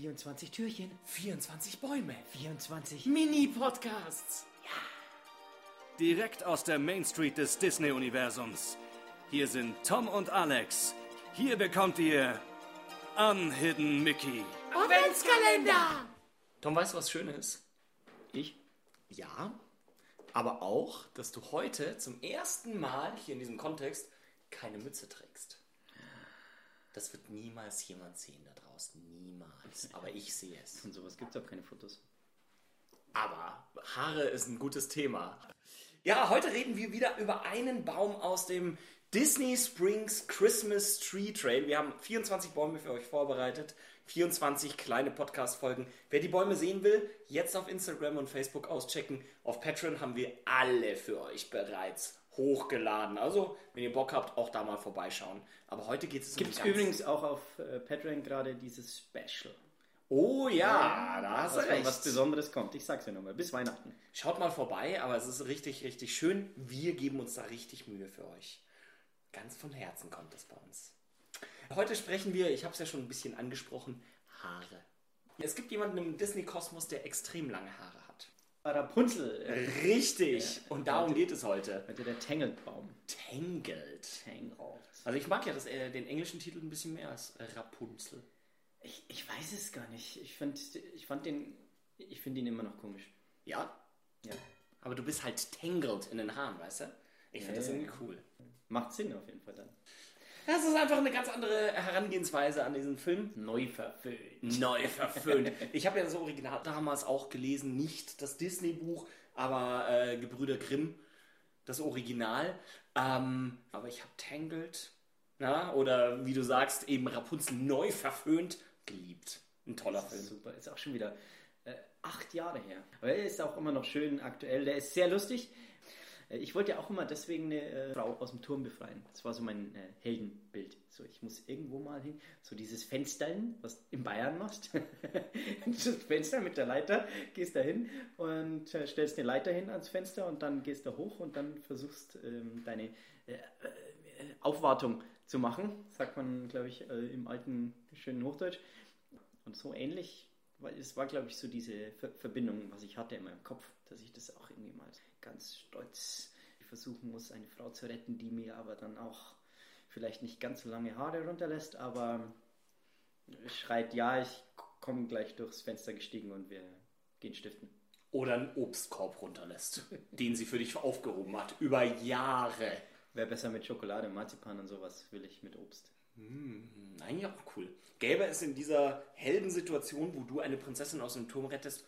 24 Türchen, 24 Bäume. 24 Mini-Podcasts. Direkt aus der Main Street des Disney-Universums. Hier sind Tom und Alex. Hier bekommt ihr Unhidden Mickey. Adventskalender! Tom, weißt du, was schön ist? Ich? Ja, aber auch, dass du heute zum ersten Mal hier in diesem Kontext keine Mütze trägst. Das wird niemals jemand sehen da draußen. Niemals. Aber ich sehe es. Von sowas gibt es auch keine Fotos. Aber Haare ist ein gutes Thema. Ja, heute reden wir wieder über einen Baum aus dem Disney Springs Christmas Tree Trail. Wir haben 24 Bäume für euch vorbereitet. 24 kleine Podcast-Folgen. Wer die Bäume sehen will, jetzt auf Instagram und Facebook auschecken. Auf Patreon haben wir alle für euch bereits hochgeladen. Also, wenn ihr Bock habt, auch da mal vorbeischauen. Aber heute geht es um Gibt es übrigens auch auf äh, Patreon gerade dieses Special. Oh ja, da hast du recht. was Besonderes kommt. Ich sag's ja nochmal. Bis Weihnachten. Schaut mal vorbei, aber es ist richtig, richtig schön. Wir geben uns da richtig Mühe für euch. Ganz von Herzen kommt es bei uns. Heute sprechen wir, ich habe es ja schon ein bisschen angesprochen, Haare. Es gibt jemanden im Disney-Kosmos, der extrem lange Haare hat. Rapunzel. Richtig. Und darum geht es heute. heute der Tangled-Baum. Tangled. Tangled. Also ich mag ja das, äh, den englischen Titel ein bisschen mehr als Rapunzel. Ich, ich weiß es gar nicht. Ich, find, ich fand den. Ich finde ihn immer noch komisch. Ja, Ja. aber du bist halt tangled in den Haaren, weißt du? Ich finde Ja, das ja, irgendwie cool. Macht Sinn auf jeden Fall dann. Das ist einfach eine ganz andere Herangehensweise an diesen Film. Neu verfüllt. Neu verföhnt. Ich habe ja das Original damals auch gelesen, nicht das Disney-Buch, aber äh, Gebrüder Grimm, das Original. Ähm, aber ich habe Tangled, na, oder wie du sagst, eben Rapunzel neu verföhnt, geliebt. Ein toller Film. super. Ist auch schon wieder äh, acht Jahre her. Aber er ist auch immer noch schön aktuell. Der ist sehr lustig. Äh, Ich wollte ja auch immer deswegen eine äh, Frau aus dem Turm befreien. Das war so mein äh, Heldenbild. So, ich muss irgendwo mal hin. So dieses Fenstern, was in Bayern machst. das Fenster mit der Leiter, gehst da hin und äh, stellst eine Leiter hin ans Fenster und dann gehst du hoch und dann versuchst ähm, deine äh, äh, Aufwartung zu machen. Sagt man, glaube ich, im alten schönen Hochdeutsch. Und so ähnlich, weil es war, glaube ich, so diese Ver Verbindung, was ich hatte in meinem Kopf, dass ich das auch irgendwie mal ganz stolz versuchen muss, eine Frau zu retten, die mir aber dann auch vielleicht nicht ganz so lange Haare runterlässt, aber schreit, ja, ich komme gleich durchs Fenster gestiegen und wir gehen stiften. Oder einen Obstkorb runterlässt, den sie für dich aufgehoben hat. Über Jahre. Wäre besser mit Schokolade, Marzipan und sowas, will ich mit Obst. Eigentlich auch cool. Gäbe es in dieser Heldensituation, wo du eine Prinzessin aus dem Turm rettest,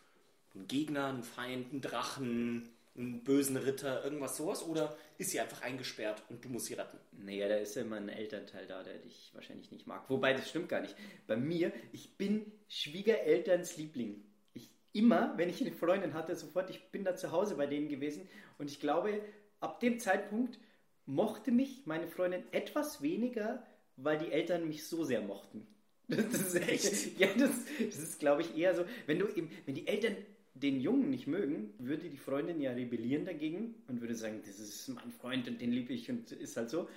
einen Gegner, einen Feind, einen Drachen, einen bösen Ritter, irgendwas sowas? Oder ist sie einfach eingesperrt und du musst sie retten? Naja, da ist ja immer ein Elternteil da, der dich wahrscheinlich nicht mag. Wobei, das stimmt gar nicht. Bei mir, ich bin Schwiegerelterns Liebling. Ich immer, wenn ich eine Freundin hatte, sofort, ich bin da zu Hause bei denen gewesen. Und ich glaube, ab dem Zeitpunkt mochte mich meine Freundin etwas weniger, weil die Eltern mich so sehr mochten. Das ist echt. Ja, das, das ist, glaube ich, eher so. Wenn du eben, wenn die Eltern den Jungen nicht mögen, würde die Freundin ja rebellieren dagegen und würde sagen, das ist mein Freund und den liebe ich und ist halt so.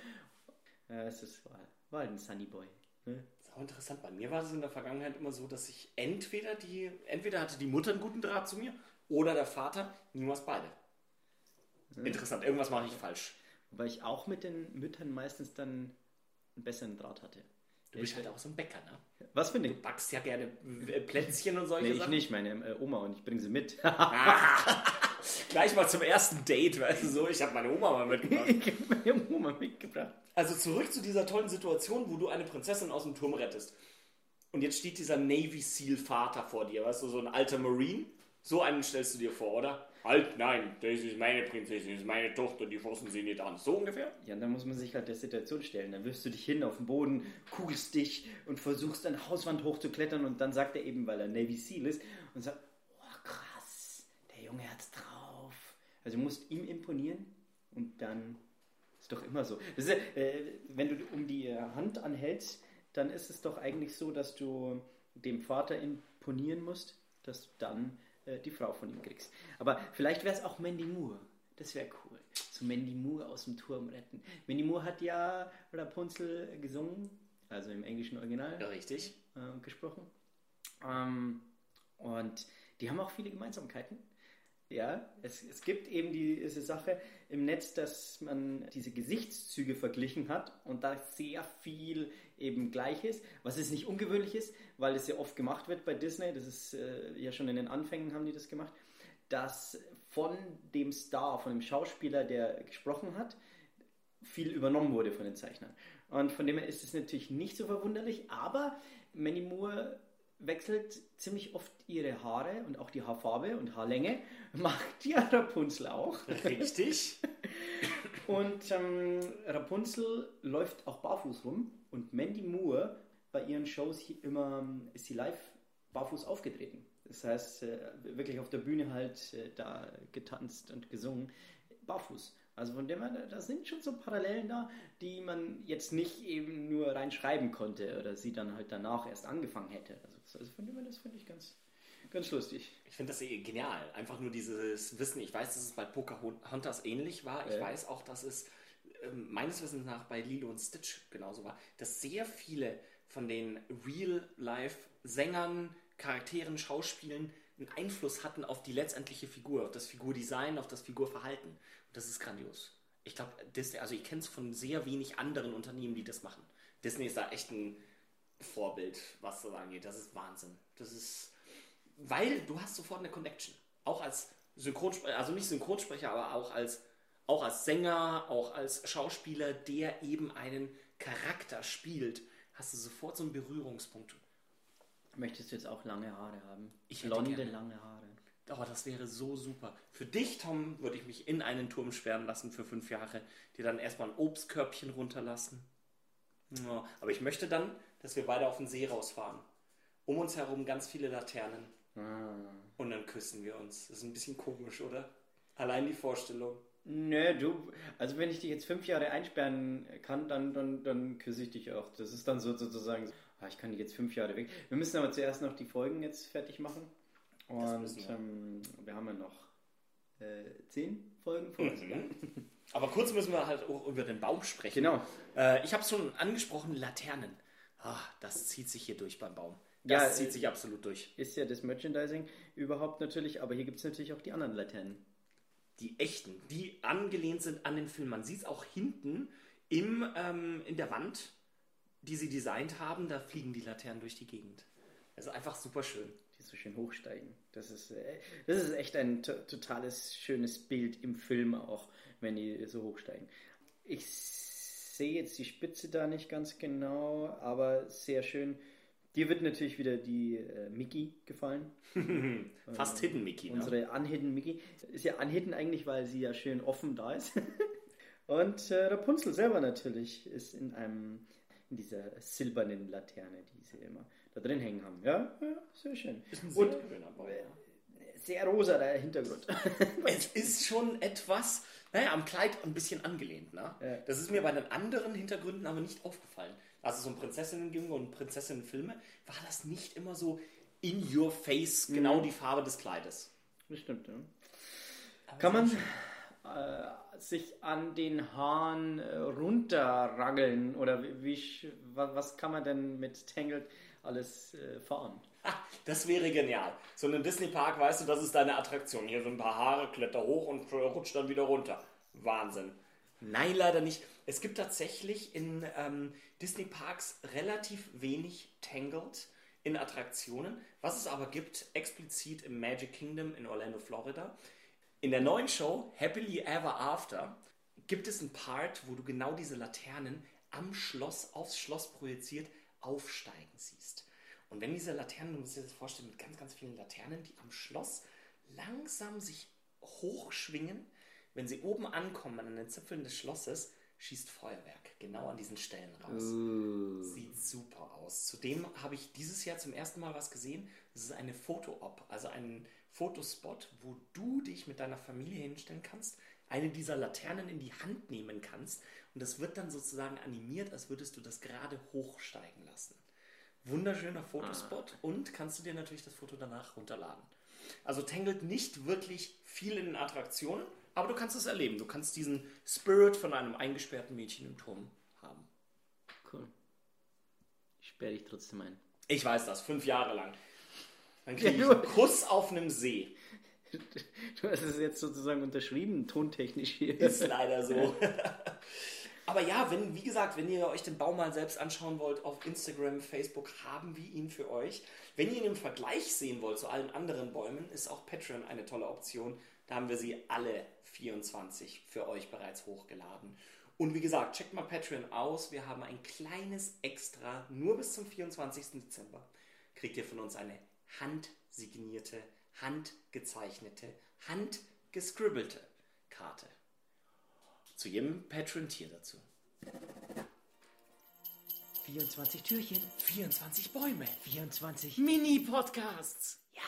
Ja, es ist, war, war halt ein Sunny Boy. Ne? Das ist auch interessant. Bei mir war es in der Vergangenheit immer so, dass ich entweder die, entweder hatte die Mutter einen guten Draht zu mir oder der Vater, niemals beide. Interessant, irgendwas mache ich falsch. Wobei ich auch mit den Müttern meistens dann einen besseren Draht hatte. Du bist halt auch so ein Bäcker, ne? Was für ein Du Ding? backst ja gerne äh, Plätzchen und solche Nee, ich Sachen. nicht, meine äh, Oma und ich bringe sie mit. Gleich mal zum ersten Date, weißt du so, ich habe meine Oma mal mitgebracht. ich habe meine Oma mitgebracht. Also zurück zu dieser tollen Situation, wo du eine Prinzessin aus dem Turm rettest. Und jetzt steht dieser Navy Seal Vater vor dir, weißt du, so ein alter Marine. So einen stellst du dir vor, oder? Halt, nein, das ist meine Prinzessin, das ist meine Tochter, die fassen sie nicht an. So ungefähr? Ja, dann muss man sich halt der Situation stellen. Dann wirfst du dich hin auf den Boden, kugelst dich und versuchst eine Hauswand hochzuklettern und dann sagt er eben, weil er Navy Seal ist, und sagt, oh krass, der Junge hat's drauf. Also du musst ihm imponieren und dann ist doch immer so. Ist, äh, wenn du um die Hand anhältst, dann ist es doch eigentlich so, dass du dem Vater imponieren musst, dass du dann äh, die Frau von ihm kriegst. Aber vielleicht wäre es auch Mandy Moore. Das wäre cool. So Mandy Moore aus dem Turm retten. Mandy Moore hat ja Rapunzel gesungen, also im englischen Original Ja, richtig. äh, gesprochen. Ähm, und die haben auch viele Gemeinsamkeiten. Ja, es, es gibt eben diese Sache im Netz, dass man diese Gesichtszüge verglichen hat und da sehr viel eben gleich ist, was es nicht ungewöhnlich ist, weil es ja oft gemacht wird bei Disney, das ist äh, ja schon in den Anfängen haben die das gemacht, dass von dem Star, von dem Schauspieler, der gesprochen hat, viel übernommen wurde von den Zeichnern. Und von dem her ist es natürlich nicht so verwunderlich, aber Manny Moore wechselt ziemlich oft ihre Haare und auch die Haarfarbe und Haarlänge. Macht ja Rapunzel auch. Richtig. und ähm, Rapunzel läuft auch barfuß rum und Mandy Moore bei ihren Shows immer ist sie live barfuß aufgetreten. Das heißt, äh, wirklich auf der Bühne halt äh, da getanzt und gesungen, barfuß. Also von dem her, da sind schon so Parallelen da, die man jetzt nicht eben nur reinschreiben konnte oder sie dann halt danach erst angefangen hätte. Also, also von dem das finde ich ganz, ganz lustig. Ich finde das eh genial. Einfach nur dieses Wissen. Ich weiß, dass es bei Pocahontas ähnlich war. Ich äh. weiß auch, dass es äh, meines Wissens nach bei Lilo und Stitch genauso war, dass sehr viele von den Real-Life-Sängern, Charakteren, Schauspielen einen Einfluss hatten auf die letztendliche Figur, auf das Figurdesign, auf das Figurverhalten. Das ist grandios. Ich glaube, Disney, also ich kenne es von sehr wenig anderen Unternehmen, die das machen. Disney ist da echt ein Vorbild, was das angeht. Das ist Wahnsinn. Das ist, weil du hast sofort eine Connection. Auch als Synchronsprecher, also nicht Synchronsprecher, aber auch als, auch als Sänger, auch als Schauspieler, der eben einen Charakter spielt, hast du sofort so einen Berührungspunkt. Möchtest du jetzt auch lange Haare haben? Ich Blonde, lange Haare. Oh, das wäre so super. Für dich, Tom, würde ich mich in einen Turm sperren lassen für fünf Jahre, dir dann erstmal ein Obstkörbchen runterlassen. Ja, aber ich möchte dann, dass wir beide auf den See rausfahren. Um uns herum ganz viele Laternen. Ah. Und dann küssen wir uns. Das ist ein bisschen komisch, oder? Allein die Vorstellung. Nö, du, also wenn ich dich jetzt fünf Jahre einsperren kann, dann, dann, dann küsse ich dich auch. Das ist dann so sozusagen, ah, ich kann dich jetzt fünf Jahre weg. Wir müssen aber zuerst noch die Folgen jetzt fertig machen. Und wir. Ähm, wir haben ja noch äh, zehn Folgen vor uns. Mhm. Aber kurz müssen wir halt auch über den Baum sprechen. Genau. Äh, ich habe es schon angesprochen, Laternen. Ah, das zieht sich hier durch beim Baum. Das ja, zieht sich absolut durch. Ist ja das Merchandising überhaupt natürlich, aber hier gibt es natürlich auch die anderen Laternen. Die echten, die angelehnt sind an den Film. Man sieht es auch hinten im, ähm, in der Wand, die sie designt haben, da fliegen die Laternen durch die Gegend. Also einfach super schön so schön hochsteigen. Das ist, äh, das ist echt ein totales schönes Bild im Film auch, wenn die so hochsteigen. Ich sehe jetzt die Spitze da nicht ganz genau, aber sehr schön. Dir wird natürlich wieder die äh, Mickey gefallen. Fast Hidden Mickey. Ne? Unsere Unhidden Mickey. Ist ja Unhidden eigentlich, weil sie ja schön offen da ist. Und äh, Rapunzel selber natürlich ist in einem in dieser silbernen Laterne, die sie immer da drin hängen haben. Ja, ja sehr schön. Ist ein sehr Und, schöner Baum. Äh, sehr rosa der Hintergrund. es ist schon etwas, naja, am Kleid ein bisschen angelehnt. Ne? Ja. Das ist mir bei den anderen Hintergründen aber nicht aufgefallen. Also so ein Prinzessinnen und Prinzessinnenfilme war das nicht immer so in your face genau mhm. die Farbe des Kleides. Das stimmt, ja. Kann man äh, sich an den Haaren äh, runterraggeln oder wie, wie, was kann man denn mit Tangled alles äh, fahren. Das wäre genial. So ein Disney-Park, weißt du, das ist deine Attraktion. Hier so ein paar Haare, kletter hoch und rutscht dann wieder runter. Wahnsinn. Nein, leider nicht. Es gibt tatsächlich in ähm, Disney-Parks relativ wenig Tangled in Attraktionen. Was es aber gibt, explizit im Magic Kingdom in Orlando, Florida. In der neuen Show Happily Ever After gibt es einen Part, wo du genau diese Laternen am Schloss, aufs Schloss projiziert aufsteigen siehst. Und wenn diese Laternen, du musst dir das vorstellen, mit ganz, ganz vielen Laternen, die am Schloss langsam sich hochschwingen, wenn sie oben ankommen an den Zipfeln des Schlosses, schießt Feuerwerk genau an diesen Stellen raus. Uh. Sieht super aus. Zudem habe ich dieses Jahr zum ersten Mal was gesehen. Das ist eine Foto-Op, also ein Fotospot, wo du dich mit deiner Familie hinstellen kannst, eine dieser Laternen in die Hand nehmen kannst und das wird dann sozusagen animiert, als würdest du das gerade hochsteigen lassen. Wunderschöner Fotospot ah. und kannst du dir natürlich das Foto danach runterladen. Also Tangled nicht wirklich viel in den Attraktionen, aber du kannst es erleben. Du kannst diesen Spirit von einem eingesperrten Mädchen im Turm haben. Cool. Ich sperre dich trotzdem ein. Ich weiß das, fünf Jahre lang. Dann kriege ich Ja, einen du- Kuss auf einem See. Du hast es jetzt sozusagen unterschrieben, tontechnisch hier. Ist leider so. Aber ja, wenn, wie gesagt, wenn ihr euch den Baum mal selbst anschauen wollt, auf Instagram, Facebook haben wir ihn für euch. Wenn ihr ihn im Vergleich sehen wollt zu allen anderen Bäumen, ist auch Patreon eine tolle Option. Da haben wir sie alle 24 für euch bereits hochgeladen. Und wie gesagt, checkt mal Patreon aus. Wir haben ein kleines Extra, nur bis zum 24. Dezember. Kriegt ihr von uns eine handsignierte, handgezeichnete, handgescribbelte Karte. Zu jedem Patreon-Tier dazu. 24 Türchen, 24 Bäume. 24 Mini-Podcasts. Ja.